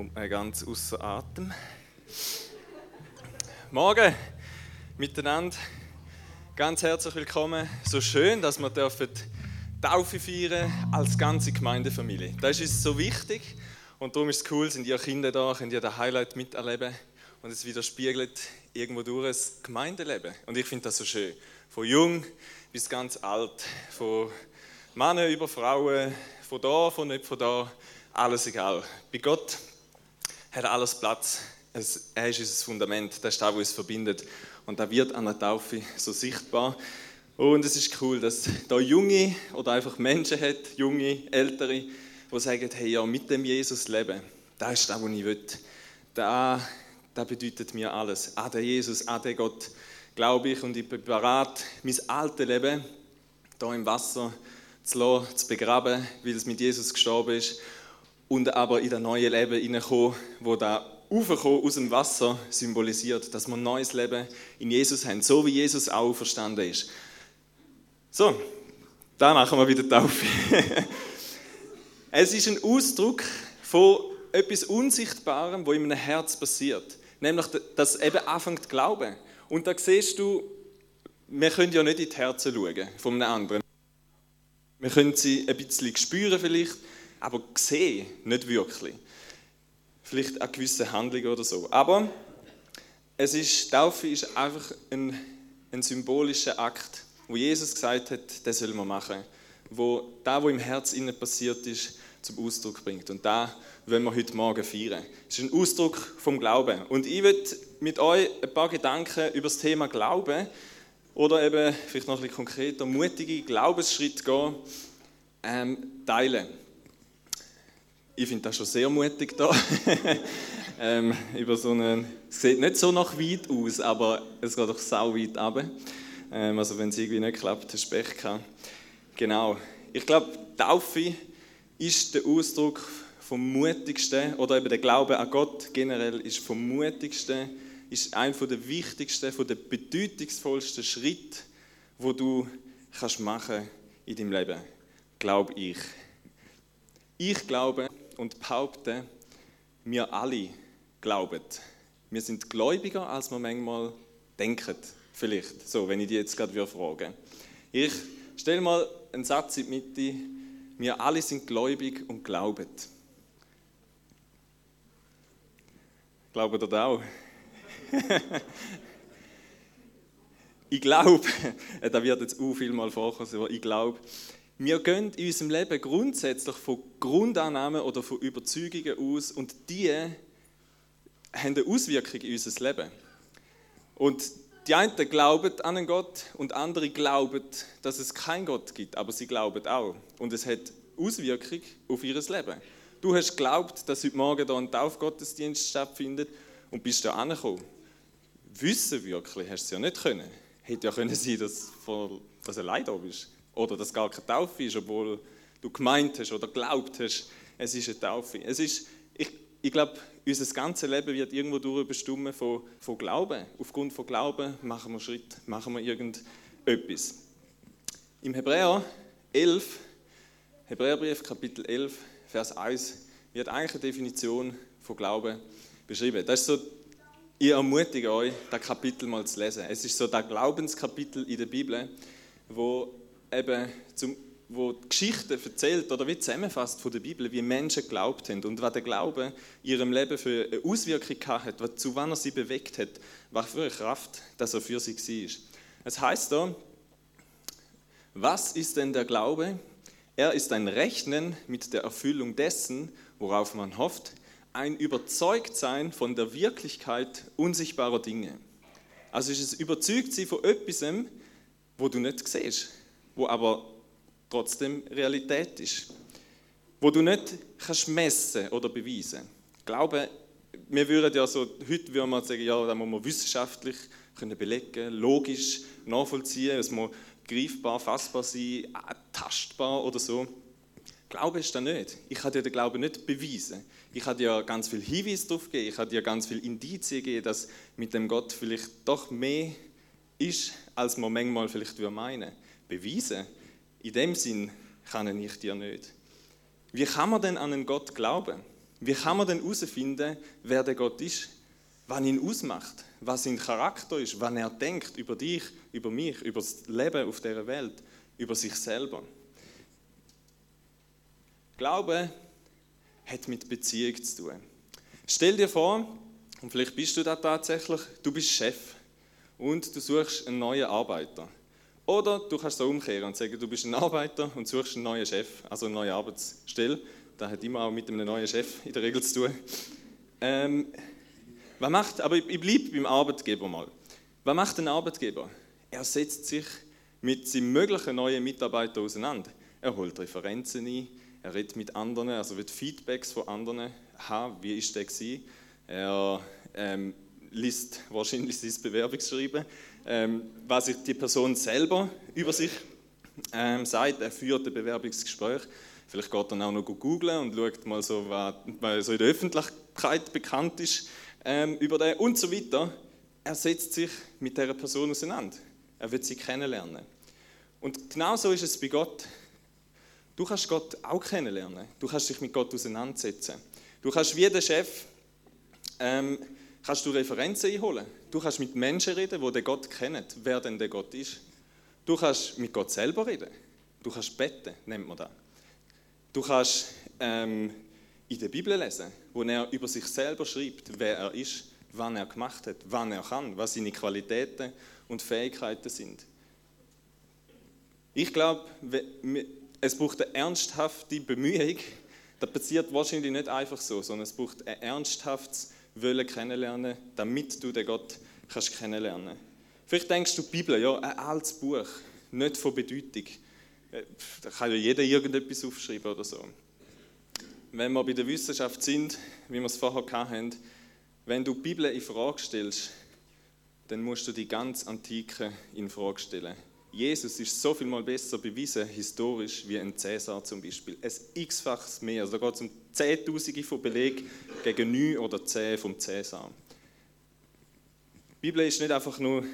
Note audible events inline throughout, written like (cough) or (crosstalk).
kommt man ganz außer Atem. Morgen miteinander. Ganz herzlich willkommen. So schön, dass wir dürfen Taufe feiern als ganze Gemeindefamilie. Das ist so wichtig und darum ist es cool, sind ihr Kinder da, könnt ihr das Highlight miterleben und es widerspiegelt irgendwo durch das Gemeindeleben. Und ich finde das so schön. Von jung bis ganz alt, von Männern über Frauen, von da, von nicht von da, alles egal. Bei Gott hat alles Platz. Es, er ist unser Fundament, das ist das, was uns verbindet. Und da wird an der Taufe so sichtbar. Und es ist cool, dass da Junge oder einfach Menschen hat, junge, ältere, die sagen, hey, ja, mit dem Jesus leben, das ist das, was ich will. Das, das bedeutet mir alles. An den Jesus, an den Gott glaube ich und ich bin bereit, mein altes Leben hier im Wasser zu lassen, zu begraben, weil es mit Jesus gestorben ist und aber in das neue Leben hineinkommen, wo da Aufkommen aus dem Wasser symbolisiert, dass wir ein neues Leben in Jesus haben, so wie Jesus auch verstanden ist. So, da machen wir wieder Taufe. (laughs) es ist ein Ausdruck von etwas Unsichtbarem, wo in einem Herz passiert. Nämlich, dass eben anfängt zu glauben. Und da siehst du, wir können ja nicht in die Herzen schauen von einem anderen. Wir können sie ein bisschen spüren vielleicht, aber sehen nicht wirklich. Vielleicht eine gewisse Handlung oder so. Aber es ist, Taufe ist einfach ein, ein symbolischer Akt, wo Jesus gesagt hat, das soll man machen. Wo da, wo im Herz innen passiert ist, zum Ausdruck bringt. Und da wollen wir heute Morgen feiern. Es ist ein Ausdruck vom Glauben. Und ich will mit euch ein paar Gedanken über das Thema Glauben oder eben, vielleicht noch ein bisschen konkreter, mutige Glaubensschritte gehen, ähm, teilen ich finde das schon sehr mutig da. (laughs) ähm, über so einen, es sieht nicht so nach weit aus, aber es geht doch sau weit runter. Ähm, also wenn es irgendwie nicht klappt, hast du Pech gehabt. Genau. Ich glaube, Taufe ist der Ausdruck vom mutigsten, oder eben der Glaube an Gott generell ist vom mutigsten, ist einer der wichtigsten, der bedeutungsvollsten Schritte, wo du kannst machen in deinem Leben. Glaube ich. Ich glaube, und behaupte, wir alle glauben. Wir sind gläubiger, als wir manchmal denken. Vielleicht, so, wenn ich die jetzt gerade frage. Ich stelle mal einen Satz in die Mitte. Wir alle sind gläubig und glauben. Glaubt ihr das auch? (laughs) ich glaube, (laughs) da wird jetzt auch viel mal vorkommen, aber ich glaube, wir gehen in unserem Leben grundsätzlich von Grundannahmen oder von Überzeugungen aus und die haben eine Auswirkung in unser Leben. Und die einen glauben an einen Gott und andere glauben, dass es keinen Gott gibt, aber sie glauben auch. Und es hat Auswirkung auf ihr Leben. Du hast geglaubt, dass heute Morgen hier ein Taufgottesdienst stattfindet und bist da angekommen. Wissen wirklich hast du es ja nicht können. Hätte ja können sein, dass du allein da bist. Oder dass gar keine Taufe ist, obwohl du gemeint hast oder glaubt hast, es ist eine Taufe. Es ist, ich, ich glaube, unser ganzes Leben wird irgendwo durchbestimmt von, von Glauben. Aufgrund von Glauben machen wir Schritt, machen wir irgendetwas. Im Hebräer 11, Hebräerbrief Kapitel 11, Vers 1, wird eigentlich eine Definition von Glauben beschrieben. Das ist so, ich ermutige euch, das Kapitel mal zu lesen. Es ist so das Glaubenskapitel in der Bibel, wo eben zum, wo die Geschichte erzählt oder wie zusammenfasst von der Bibel, wie Menschen geglaubt haben und was der Glaube ihrem Leben für eine Auswirkung hat, zu wann er sie bewegt hat, was für eine Kraft dass er für sie war. Es heißt da, was ist denn der Glaube? Er ist ein Rechnen mit der Erfüllung dessen, worauf man hofft, ein Überzeugtsein von der Wirklichkeit unsichtbarer Dinge. Also ist es überzeugt sie von etwas, wo du nicht siehst wo aber trotzdem Realität ist. Wo du nicht kannst messen oder beweisen. Glaube, wir würden ja so, heute würden wir sagen, ja, da muss man wissenschaftlich können belegen, logisch nachvollziehen, es muss greifbar, fassbar sein, tastbar oder so. Glaube ist das nicht. Ich kann dir den Glauben nicht beweisen. Ich habe dir ganz viel Hinweise darauf gegeben, ich habe dir ganz viel Indizien gegeben, dass mit dem Gott vielleicht doch mehr ist, als man manchmal vielleicht meinen würde beweisen. In dem Sinn kann ich dir nicht. Wie kann man denn an einen Gott glauben? Wie kann man denn herausfinden, wer der Gott ist? Was ihn ausmacht, was sein Charakter ist, was er denkt über dich, über mich, über das Leben auf dieser Welt, über sich selber. Glaube hat mit Beziehung zu tun. Stell dir vor, und vielleicht bist du da tatsächlich, du bist Chef und du suchst einen neuen Arbeiter. Oder du kannst es umkehren und sagen, du bist ein Arbeiter und suchst einen neuen Chef, also eine neue Arbeitsstelle. Das hat immer auch mit einem neuen Chef in der Regel zu tun. Ähm, was macht, aber ich bleibe beim Arbeitgeber mal. Was macht ein Arbeitgeber? Er setzt sich mit seinem möglichen neuen Mitarbeiter auseinander. Er holt Referenzen ein, er redet mit anderen, also wird Feedbacks von anderen haben, wie ist der gewesen. Er ähm, liest wahrscheinlich sein Bewerbungsschreiben, ähm, was sich die Person selber über sich ähm, sagt. Er führt ein Bewerbungsgespräch. Vielleicht geht er auch noch googeln und schaut mal so, was, so in der Öffentlichkeit bekannt ist ähm, über den und so weiter. Er setzt sich mit dieser Person auseinander. Er wird sie kennenlernen. Und genauso ist es bei Gott. Du kannst Gott auch kennenlernen. Du kannst dich mit Gott auseinandersetzen. Du kannst wie der Chef ähm, kannst du Referenzen einholen. Du kannst mit Menschen reden, die den Gott kennen, wer denn der Gott ist. Du kannst mit Gott selber reden. Du kannst beten, nennt man das. Du kannst ähm, in der Bibel lesen, wo er über sich selber schreibt, wer er ist, wann er gemacht hat, wann er kann, was seine Qualitäten und Fähigkeiten sind. Ich glaube, es braucht eine ernsthafte Bemühung. Das passiert wahrscheinlich nicht einfach so, sondern es braucht ein ernsthaftes Wollen kennenlernen, damit du den Gott kannst kennenlernen. Vielleicht denkst du, die Bibel, ja, ein altes Buch, nicht von Bedeutung. Äh, da kann ja jeder irgendetwas aufschreiben oder so. Wenn wir bei der Wissenschaft sind, wie wir es vorher hatten, wenn du die Bibel in Frage stellst, dann musst du die ganz Antike in Frage stellen. Jesus ist so viel mal besser bewiesen, historisch, wie ein Cäsar zum Beispiel. Ein x-faches mehr. Also da geht es um Zehntausende von Belegen gegen 9 oder 10 vom Cäsar. Die Bibel ist nicht einfach nur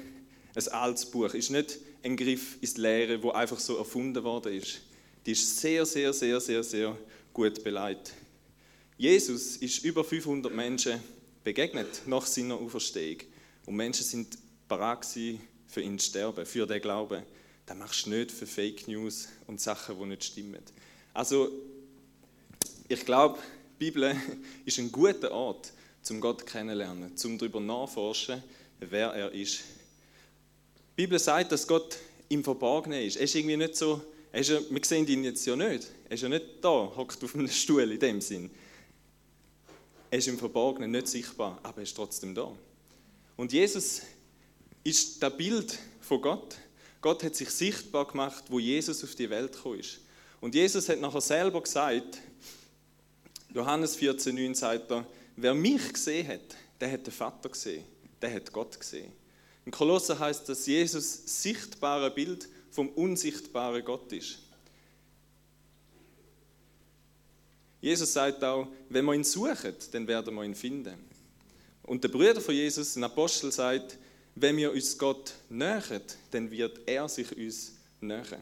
ein altes Buch, ist nicht ein Griff ins Leere, wo einfach so erfunden worden ist. Die ist sehr, sehr, sehr, sehr, sehr gut beleidigt. Jesus ist über 500 Menschen begegnet nach seiner Auferstehung. Und Menschen sind bereit gewesen, für ihn zu sterben, für den Glauben. Das machst du nicht für Fake News und Sachen, die nicht stimmen. Also, ich glaube, die Bibel (laughs) ist ein guter Ort, zum Gott kennenzulernen, zum darüber nachforschen, wer er ist. Die Bibel sagt, dass Gott im Verborgenen ist. Er ist irgendwie nicht so, er ist wir sehen ihn jetzt ja nicht. Er ist ja nicht da, hockt auf einem (laughs) Stuhl in dem Sinn. Er ist im Verborgenen nicht sichtbar, aber er ist trotzdem da. Und Jesus ist das Bild von Gott. Gott hat sich sichtbar gemacht, wo Jesus auf die Welt gekommen ist. Und Jesus hat nachher selber gesagt, Johannes 14,9 sagt er, wer mich gesehen hat, der hat den Vater gesehen, der hat Gott gesehen. In Kolosser heißt, dass Jesus sichtbare Bild vom unsichtbaren Gott ist. Jesus sagt auch, wenn wir ihn suchen, dann werden wir ihn finden. Und der Bruder von Jesus, ein Apostel, sagt, wenn wir uns Gott nähern, dann wird er sich uns nähern.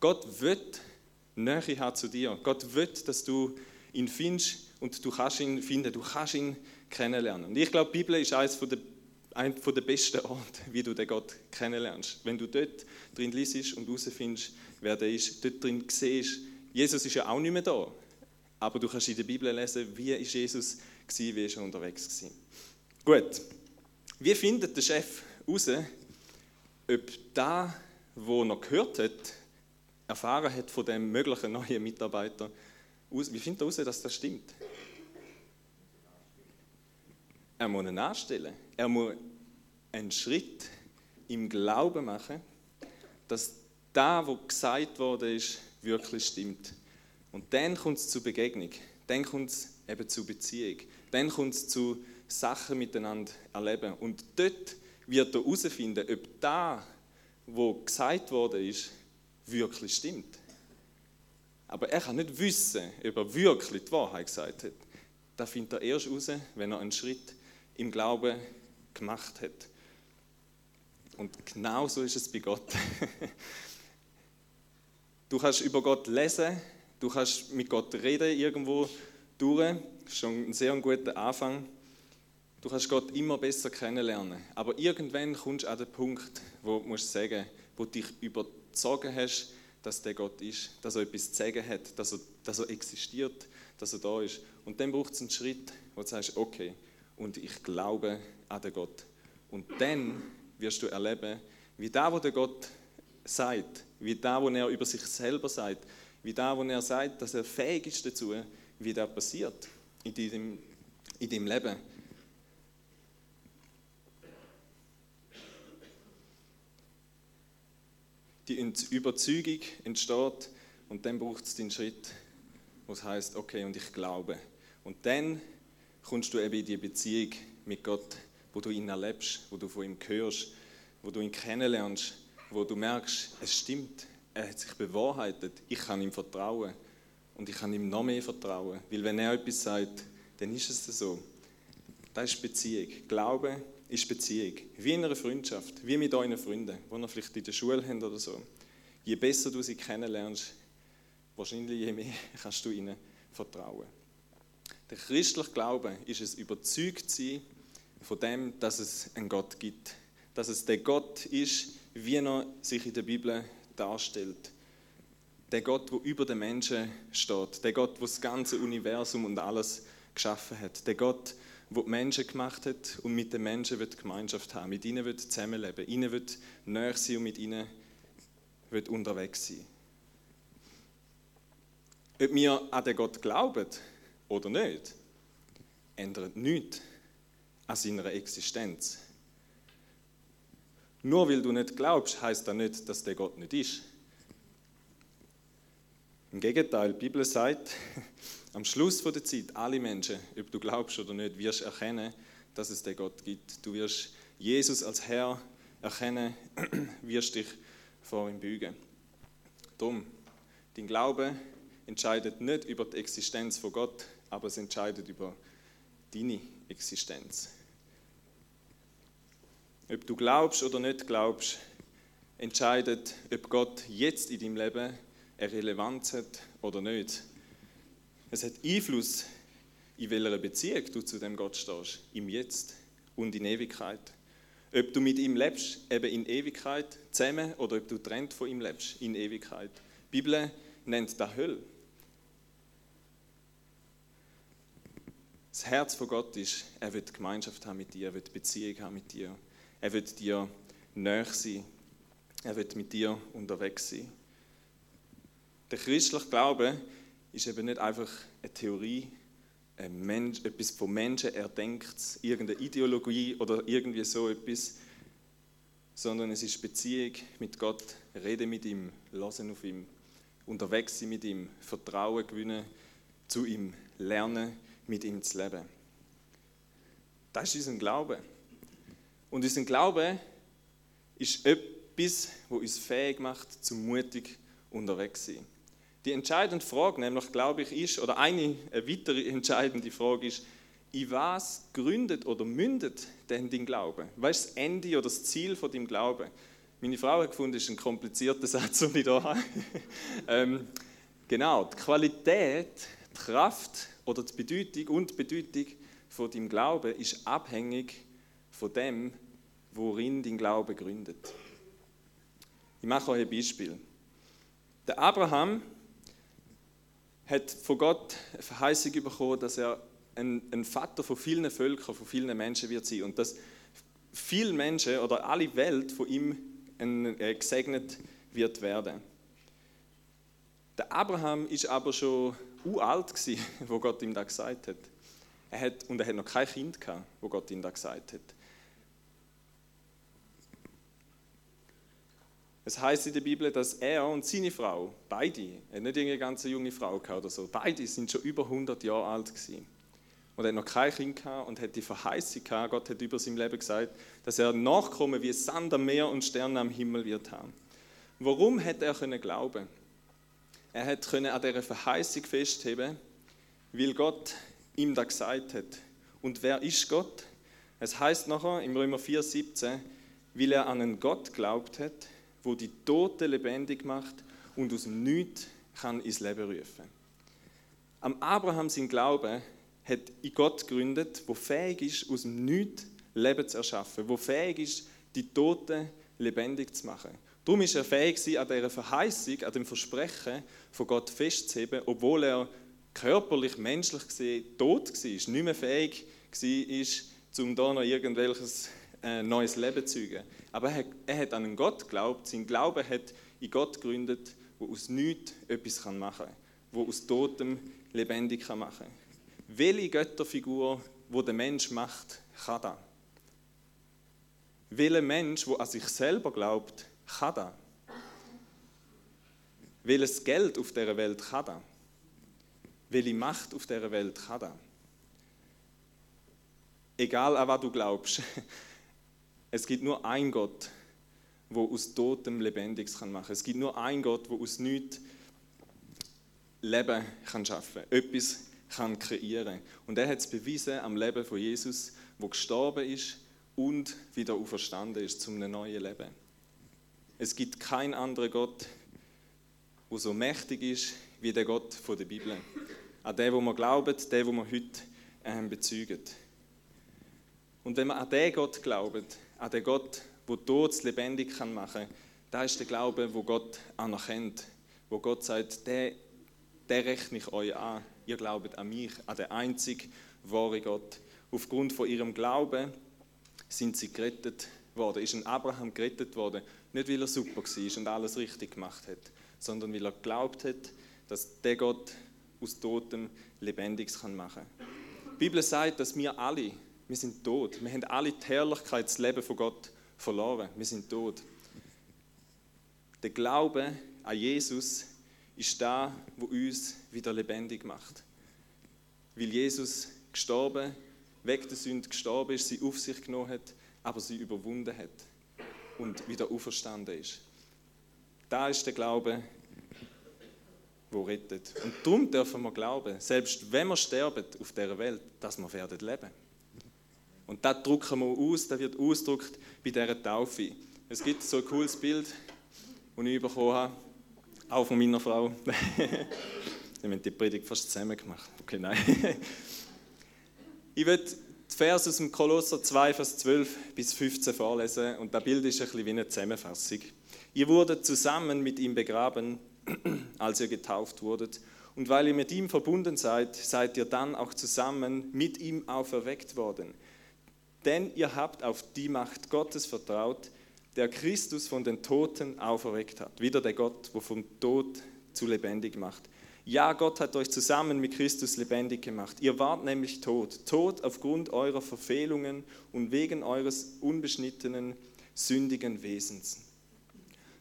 Gott wird Nähe haben zu dir. Gott wird, dass du ihn findest und du kannst ihn finden, du kannst ihn kennenlernen. Und ich glaube, die Bibel ist eines der, ein der besten Orte, wie du den Gott kennenlernst. Wenn du dort drin liest und herausfindest, wer der ist, dort drin siehst, Jesus ist ja auch nicht mehr da, aber du kannst in der Bibel lesen, wie ist Jesus gewesen, wie ist er unterwegs gewesen. Gut, wie findet der Chef heraus, ob da, wo er gehört hat, erfahren hat von dem möglichen neuen Mitarbeiter, wie findet er heraus, dass das stimmt? Er muss ihn anstellen. Er muss einen Schritt im Glauben machen, dass da, wo gesagt wurde, ist, wirklich stimmt. Und dann kommt es zur Begegnung. Dann kommt es eben zur Beziehung. Dann kommt es zu Sachen miteinander erleben. Und dort wird er herausfinden, ob das, was gesagt worden ist, wirklich stimmt. Aber er kann nicht wissen, ob er wirklich die Wahrheit gesagt hat. Das findet er erst heraus, wenn er einen Schritt im Glauben gemacht hat. Und genau so ist es bei Gott. (laughs) Du kannst über Gott lesen, du kannst mit Gott reden irgendwo, durch. Das ist schon ein sehr guter Anfang. Du kannst Gott immer besser kennenlernen. Aber irgendwann kommst du an den Punkt, wo du musst sagen, wo du dich überzogen hast, dass der Gott ist, dass er etwas zu sagen hat, dass er, dass er existiert, dass er da ist. Und dann braucht es einen Schritt, wo du sagst, okay, und ich glaube an den Gott. Und dann wirst du erleben, wie da, wo der Gott sagt, wie da, wo er über sich selber sagt, wie da, wo er sagt, dass er fähig ist dazu, wie das passiert in deinem, in deinem Leben. Die Überzeugung entsteht und dann braucht es den Schritt, wo es heißt, okay, und ich glaube. Und dann kommst du eben in die Beziehung mit Gott, wo du ihn erlebst, wo du von ihm hörst, wo du ihn kennenlernst, wo du merkst, es stimmt, er hat sich bewahrheitet, ich kann ihm vertrauen und ich kann ihm noch mehr vertrauen, weil wenn er etwas sagt, dann ist es so. Das ist Beziehung. Glaube ist Beziehung. Wie in einer Freundschaft, wie mit euren Freunden, die ihr vielleicht in der Schule habt oder so. Je besser du sie kennenlernst, wahrscheinlich je mehr (laughs) kannst du ihnen vertrauen. Der christliche Glaube ist es überzeugt sein von dem, dass es einen Gott gibt. Dass es der Gott ist, wie er sich in der Bibel darstellt. Der Gott, der über den Menschen steht. Der Gott, der das ganze Universum und alles geschaffen hat. Der Gott, der die Menschen gemacht hat und mit den Menschen wird Gemeinschaft haben. Mit ihnen wird zusammenleben. Ihnen wird näher sein und mit ihnen wird unterwegs sein. Ob wir an den Gott glauben oder nicht, ändert nichts an seiner Existenz. Nur weil du nicht glaubst, heißt das nicht, dass der Gott nicht ist. Im Gegenteil, die Bibel sagt, am Schluss der Zeit, alle Menschen, ob du glaubst oder nicht, wirst erkennen, dass es den Gott gibt. Du wirst Jesus als Herr erkennen, (clears throat) wirst dich vor ihm bügen. Darum, dein Glaube entscheidet nicht über die Existenz von Gott, aber es entscheidet über deine Existenz. Ob du glaubst oder nicht glaubst, entscheidet, ob Gott jetzt in deinem Leben eine Relevanz hat oder nicht. Es hat Einfluss, in welcher Beziehung du zu dem Gott stehst, im Jetzt und in Ewigkeit. Ob du mit ihm lebst, eben in Ewigkeit zusammen, oder ob du trennt von ihm lebst, in Ewigkeit. Die Bibel nennt das Hölle. Das Herz von Gott ist, er wird Gemeinschaft haben mit dir, er wird Beziehung haben mit dir. Er wird dir näher sein. Er wird mit dir unterwegs sein. Der christliche Glaube ist eben nicht einfach eine Theorie, ein Mensch, etwas von Menschen erdenkt, irgendeine Ideologie oder irgendwie so etwas, sondern es ist Beziehung mit Gott, Rede mit ihm, Lassen auf ihm, unterwegs sein mit ihm, Vertrauen gewinnen zu ihm, lernen mit ihm zu leben. Das ist unser Glaube. Und unser Glaube ist etwas, wo uns fähig macht, zum mutig unterwegs zu sein. Die entscheidende Frage, nämlich, glaube ich, ist, oder eine, weitere entscheidende Frage ist, in was gründet oder mündet denn dein Glaube? Was ist das Ende oder das Ziel von deinem Glauben? Meine Frau hat gefunden, das ist ein komplizierter (laughs) Satz, den ich hier habe. (laughs) ähm, genau, die Qualität, die Kraft oder die Bedeutung und die Bedeutung von deinem Glauben ist abhängig von dem, worin dein Glaube gründet. Ich mache euch ein Beispiel. Der Abraham hat von Gott eine Verheißung bekommen, dass er ein, ein, Vater von vielen Völkern, von vielen Menschen wird sein und dass viele Menschen oder alle Welt von ihm äh, gesegnet wird werden. Der Abraham ist aber schon uralt gewesen, (laughs) wo Gott ihm da gesagt hat. Er hat und er hat noch kein Kind gehabt, wo Gott ihm da gesagt hat. Es heißt in der Bibel, dass er und seine Frau, beide, er hat nicht eine ganz junge Frau gehabt oder so, beide sind schon über 100 Jahre alt gewesen. Und er hat noch kein Kind gehabt und hat die Verheißung gehabt, Gott hat über sein Leben gesagt, dass er nachkommen wie Sand am Meer und Sterne am Himmel wird haben. Warum hat er können glauben? Er hat können an dieser Verheißung festheben, weil Gott ihm da gesagt hat. Und wer ist Gott? Es heißt nachher im Römer 4,17, weil er an einen Gott glaubt hat, wo die Toten lebendig macht und aus dem Nichts kann ins Leben rufen. Am Abraham sein Glaube hat in Gott gegründet, wo fähig ist, aus dem Nichts Leben zu erschaffen, wo fähig ist, die Toten lebendig zu machen. Darum ist er fähig, an dieser Verheißung, an dem Versprechen von Gott festzuheben, obwohl er körperlich, menschlich gesehen tot war, nicht mehr fähig war, um da noch irgendwelches äh, neues Leben zeugen. Aber er, er hat an einen Gott geglaubt, sein Glaube hat in Gott gegründet, wo aus nichts etwas machen kann, wo aus Totem lebendig machen kann. Welche Götterfigur, wo der Mensch macht, kann das? Welcher Mensch, der an sich selber glaubt, kann das? Welches Geld auf dieser Welt kann das? Welche Macht auf dieser Welt kann das? Egal an was du glaubst, (laughs) es gibt nur einen Gott, der aus Totem Lebendiges machen kann. Es gibt nur einen Gott, der aus nichts Leben kann schaffen kann, etwas kann kreieren Und er hat es bewiesen am Leben von Jesus, wo gestorben ist und wieder auferstanden ist zum neuen Leben. Es gibt keinen anderen Gott, der so mächtig ist wie der Gott der Bibel. An den, wo man glaubt, den, wo man heute ähm, bezeugen. Und wenn man an den Gott glaubt, an den Gott, der Tod lebendig kann machen kann, da ist der Glaube, wo Gott anerkennt, wo Gott sagt, der, der rechne ich euch an. Ihr glaubt an mich, an den einzig wahren Gott. Aufgrund von ihrem Glauben sind sie gerettet worden. Ist ein Abraham gerettet worden, nicht weil er super war und alles richtig gemacht hat, sondern weil er geglaubt hat, dass der Gott aus Totem Lebendiges machen kann. Die Bibel sagt, dass wir alle, wir sind tot. Wir haben alle die Herrlichkeit, das Leben von Gott verloren. Wir sind tot. Der Glaube an Jesus ist da, wo uns wieder lebendig macht. Weil Jesus gestorben, weg der Sünde gestorben ist, sie auf sich genommen hat, aber sie überwunden hat und wieder auferstanden ist. Da ist der Glaube, wo rettet. Und darum dürfen wir glauben, selbst wenn wir sterben auf dieser Welt, dass wir werden leben. Und das drucken wir aus, das wird ausgedrückt bei dieser Taufe. Es gibt so ein cooles Bild, das ich bekommen habe, auch von meiner Frau. (laughs) Wir haben die Predigt fast zusammen gemacht. Okay, nein. ich werde die Verse aus dem Kolosser 2, Vers 12 bis 15 vorlesen und das Bild ist ein bisschen wie eine Zusammenfassung. Ihr wurdet zusammen mit ihm begraben, (clears throat) als ihr getauft wurdet. Und weil ihr mit ihm verbunden seid, seid ihr dann auch zusammen mit ihm auferweckt worden denn ihr habt auf die Macht Gottes vertraut, der Christus von den Toten auferweckt hat. Wieder der Gott, der vom Tod zu lebendig macht. Ja, Gott hat euch zusammen mit Christus lebendig gemacht. Ihr wart nämlich tot, tot aufgrund eurer Verfehlungen und wegen eures unbeschnittenen, sündigen Wesens.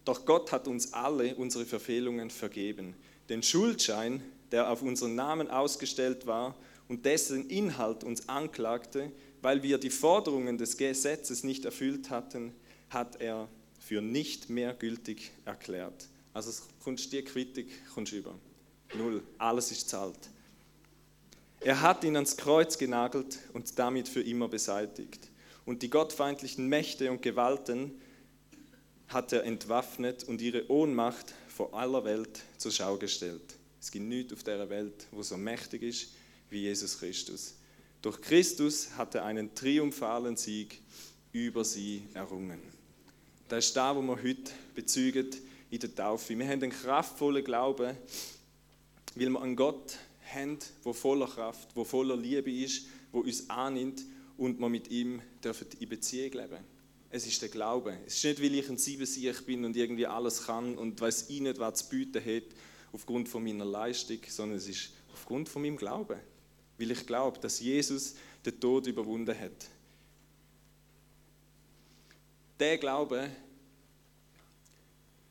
Doch Gott hat uns alle unsere Verfehlungen vergeben. Den Schuldschein, der auf unseren Namen ausgestellt war und dessen Inhalt uns anklagte, weil wir die Forderungen des Gesetzes nicht erfüllt hatten, hat er für nicht mehr gültig erklärt. Also kommst die Kritik kommst über. Null. Alles ist zahlt. Er hat ihn ans Kreuz genagelt und damit für immer beseitigt. Und die gottfeindlichen Mächte und Gewalten hat er entwaffnet und ihre Ohnmacht vor aller Welt zur Schau gestellt. Es gibt nichts auf der Welt, wo so mächtig ist wie Jesus Christus. Durch Christus hat er einen triumphalen Sieg über sie errungen. Das ist da, wo wir heute bezeugen in der Taufe. Wir haben einen kraftvollen Glauben, weil wir einen Gott haben, der voller Kraft, der voller Liebe ist, der uns annimmt und wir mit ihm dürfen in Beziehung leben Es ist der Glaube. Es ist nicht, weil ich ein Siebensieg bin und irgendwie alles kann und weiß ich nicht, was zu bieten hat aufgrund von meiner Leistung, sondern es ist aufgrund von meinem Glauben weil ich glaube, dass Jesus den Tod überwunden hat. Der Glaube,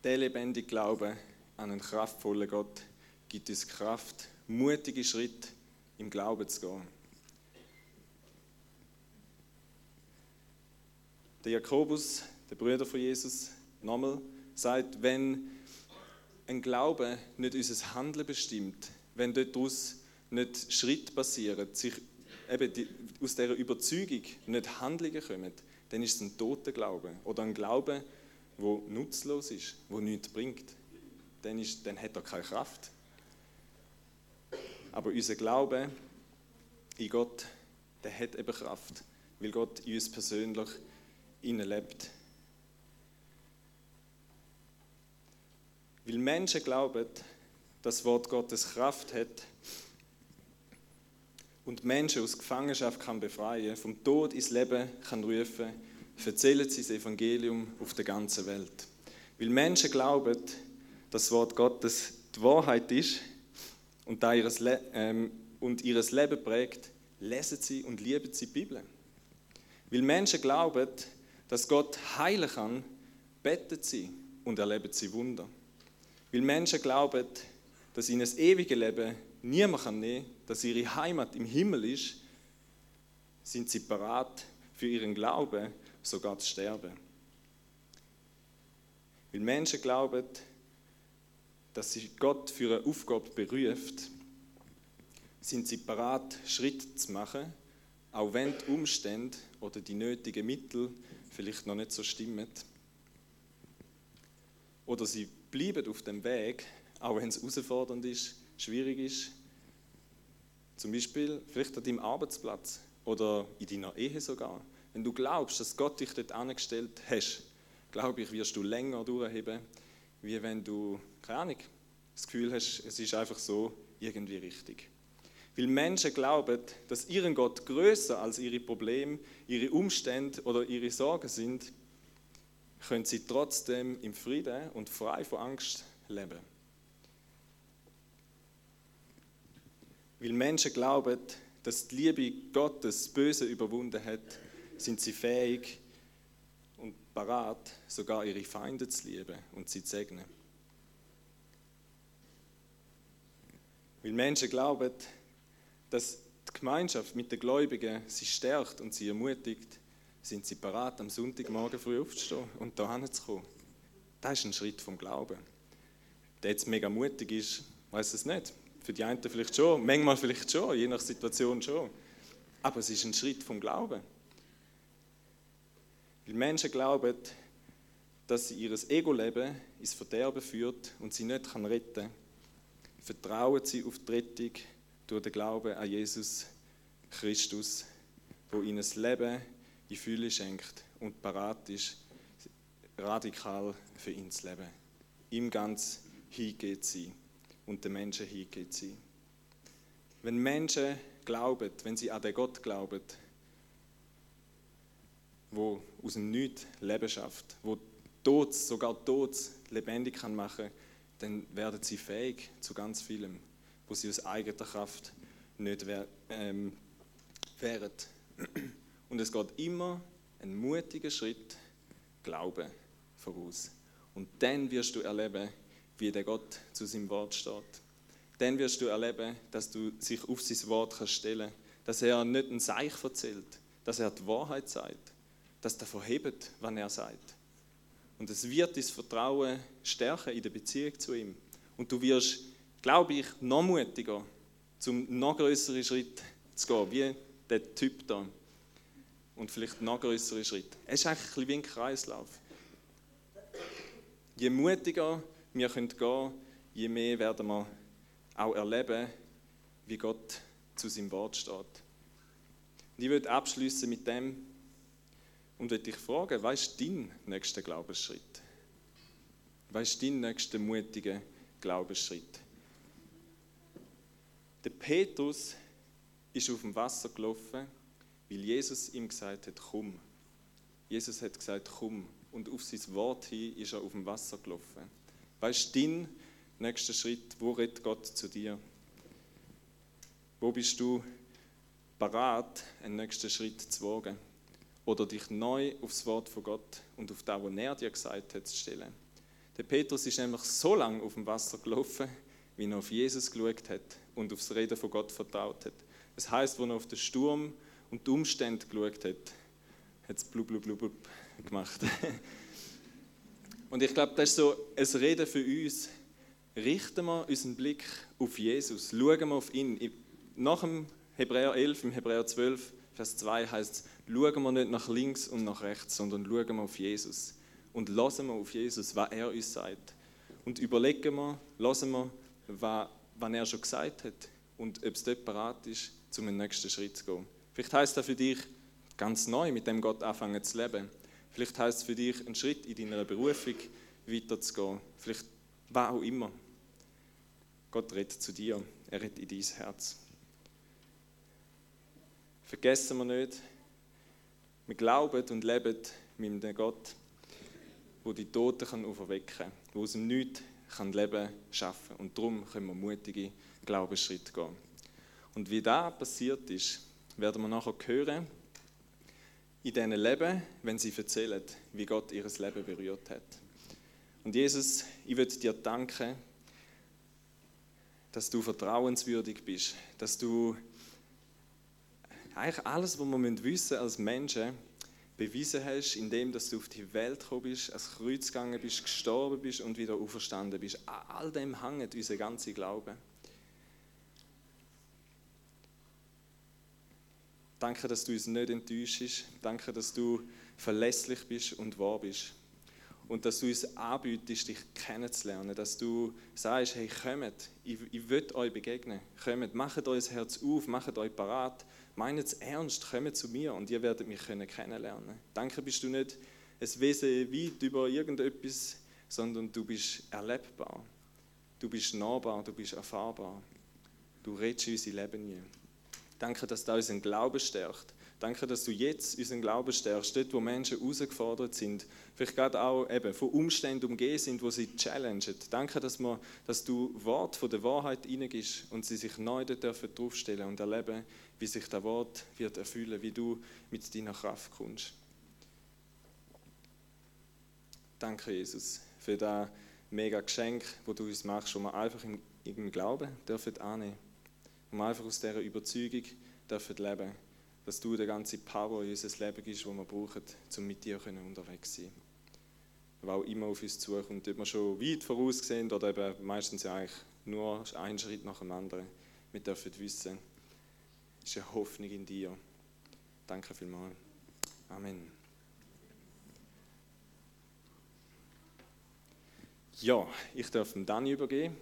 der lebendige Glaube an einen kraftvollen Gott gibt uns Kraft, mutige Schritte im Glauben zu gehen. Der Jakobus, der Bruder von Jesus, nochmal, sagt, wenn ein Glaube nicht unser Handeln bestimmt, wenn daraus nicht Schritt passieren, sich eben die, aus dieser Überzeugung nicht Handlungen kommen, dann ist es ein toter Glaube. Oder ein Glaube, der nutzlos ist, der nichts bringt. Dann, ist, dann hat er keine Kraft. Aber unser Glaube in Gott, der hat eben Kraft, weil Gott in uns persönlich lebt. Weil Menschen glauben, dass das Wort Gottes Kraft hat und Menschen aus Gefangenschaft kann befreien, vom Tod ins Leben kann rufen, erzählen sie das Evangelium auf der ganzen Welt. Weil Menschen glauben, dass das Wort Gottes die Wahrheit ist und, da ihres Le ähm, und ihres Leben prägt, lesen sie und lieben sie die Bibel. Weil Menschen glauben, dass Gott heilen kann, beten sie und erleben sie Wunder. Weil Menschen glauben, dass ihnen das ewige Leben niemand kann nehmen dass ihre Heimat im Himmel ist, sind sie bereit, für ihren Glauben sogar zu sterben. Weil Menschen glauben, dass sie Gott für eine Aufgabe beruft, sind sie bereit, Schritte zu machen, auch wenn die Umstände oder die nötigen Mittel vielleicht noch nicht so stimmen. Oder sie bleiben auf dem Weg, auch wenn es herausfordernd ist, schwierig ist. Zum Beispiel vielleicht an deinem Arbeitsplatz oder in deiner Ehe sogar. Wenn du glaubst, dass Gott dich dort angestellt hat, glaube ich, wirst du länger durchheben, wie wenn du, keine Ahnung, das Gefühl hast, es ist einfach so irgendwie richtig. Weil Menschen glauben, dass ihren Gott größer als ihre Probleme, ihre Umstände oder ihre Sorgen sind, können sie trotzdem im Frieden und frei von Angst leben. Weil Menschen glauben, dass die Liebe Gottes das Böse überwunden hat, sind sie fähig und parat, sogar ihre Feinde zu lieben und sie zu segnen. Weil Menschen glauben, dass die Gemeinschaft mit den Gläubigen sie stärkt und sie ermutigt, sind sie bereit, am Sonntagmorgen früh aufzustehen und hierher zu kommen. Das ist ein Schritt vom Glauben. Der jetzt mega mutig ist, weiß es nicht. Für die einen vielleicht schon, manchmal vielleicht schon, je nach Situation schon. Aber es ist ein Schritt vom Glauben. Weil Menschen glauben, dass sie ihr Ego-Leben ins Verderben führt und sie nicht retten kann, vertrauen sie auf die Rettung durch den Glauben an Jesus Christus, wo ihnen das Leben in Fülle schenkt und parat ist, radikal für ihn zu leben. Ihm ganz hingeht sie und den Menschen hingeht sie. Wenn Menschen glauben, wenn sie an den Gott glauben, wo aus dem Nichts Leben schafft, wo Tod, sogar Tod lebendig kann machen, dann werden sie fähig zu ganz vielem wo sie aus eigener Kraft nicht ähm, wären. Und es geht immer ein mutiger Schritt Glauben voraus. Und dann wirst du erleben, wie der Gott zu seinem Wort steht. Dann wirst du erleben, dass du sich auf sein Wort kannst stellen dass er nicht ein Seich erzählt, dass er die Wahrheit sagt, dass er verhebt, was er sagt. Und es wird dein Vertrauen stärken in der Beziehung zu ihm. Und du wirst glaube ich, noch mutiger, zum noch größeren Schritt zu gehen, wie der Typ da. Und vielleicht noch größere Schritt. Es ist eigentlich wie ein Kreislauf. Je mutiger wir gehen können, je mehr werden wir auch erleben, wie Gott zu seinem Wort steht. Und ich würde abschließen mit dem und würde dich fragen, was ist dein nächster Glaubensschritt? Was ist dein nächster mutiger Glaubensschritt? Der Petrus ist auf dem Wasser gelaufen, weil Jesus ihm gesagt hat, komm. Jesus hat gesagt, komm. Und auf sein Wort hin ist er auf dem Wasser gelaufen. Was ist dein nächster Schritt? Wo redet Gott zu dir? Wo bist du bereit, einen nächsten Schritt zu wagen? Oder dich neu aufs Wort von Gott und auf das, was er dir gesagt hat, zu stellen? Der Petrus ist nämlich so lange auf dem Wasser gelaufen, wie er auf Jesus geschaut hat und aufs Reden von Gott vertraut hat. Das heißt, als er auf den Sturm und die Umstände geschaut hat, hat es blub, blub, blub, blub gemacht. (laughs) und ich glaube, das ist so ein Reden für uns. Richten wir unseren Blick auf Jesus, schauen wir auf ihn. Nach dem Hebräer 11, im Hebräer 12, Vers 2 heißt es, schauen wir nicht nach links und nach rechts, sondern schauen wir auf Jesus. Und lassen wir auf Jesus, was er uns sagt. Und überlegen wir, lassen wir, was, was er schon gesagt hat. und ob es dort bereit ist, zum nächsten Schritt zu gehen. Vielleicht heißt das für dich ganz neu mit dem Gott anfangen zu leben. Vielleicht heißt es für dich, einen Schritt in deiner Berufung weiterzugehen. Vielleicht was auch immer. Gott redet zu dir, er redet in dein Herz. Vergessen wir nicht, wir glauben und leben mit einem Gott, der die Toten auferwecken kann, der aus dem Nichts kann Leben schaffen Und darum können wir mutige Glaubensschritte gehen. Und wie das passiert ist, werden wir nachher hören, in diesen Leben, wenn sie erzählen, wie Gott ihr Leben berührt hat. Und Jesus, ich würde dir danken, dass du vertrauenswürdig bist, dass du eigentlich alles, was wir wissen als Menschen, bewiesen hast, indem dass du auf die Welt gekommen bist, ans Kreuz gegangen bist, gestorben bist und wieder auferstanden bist. An all dem hängt unser ganzer Glaube. Danke, dass du uns nicht enttäuschst. Danke, dass du verlässlich bist und wahr bist. Und dass du uns anbietest, dich kennenzulernen. Dass du sagst, hey, kommt, ich, ich will euch begegnen. Kommt, macht euer Herz auf, macht euch parat. Meint es ernst, kommt zu mir und ihr werdet mich kennenlernen. Danke, bist du nicht ein Wesen weit über irgendetwas, sondern du bist erlebbar. Du bist nahbar, du bist erfahrbar. Du redest unser Leben nie. Danke, dass du unseren Glauben stärkt. Danke, dass du jetzt unseren Glauben stärkst, dort, wo Menschen herausgefordert sind, vielleicht gerade auch eben von Umständen umgeben sind, wo sie challengen. Danke, dass, wir, dass du Wort von der Wahrheit hineingibst und sie sich neu dort dürfen draufstellen und erleben, wie sich das Wort wird erfüllen, wie du mit deiner Kraft kommst. Danke, Jesus, für das mega Geschenk, wo du uns machst, wo wir einfach im, Glauben dürfen annehmen und einfach aus dieser Überzeugung dürfen leben, dass du die ganze Power in unser Leben gibst, die wir brauchen, um mit dir unterwegs zu sein. Was auch immer auf uns zukommt, ob wir schon weit voraus sind oder eben meistens eigentlich nur einen Schritt nach dem anderen. Wir dürfen wissen, es ist eine Hoffnung in dir. Danke vielmals. Amen. Ja, ich darf Dani übergeben.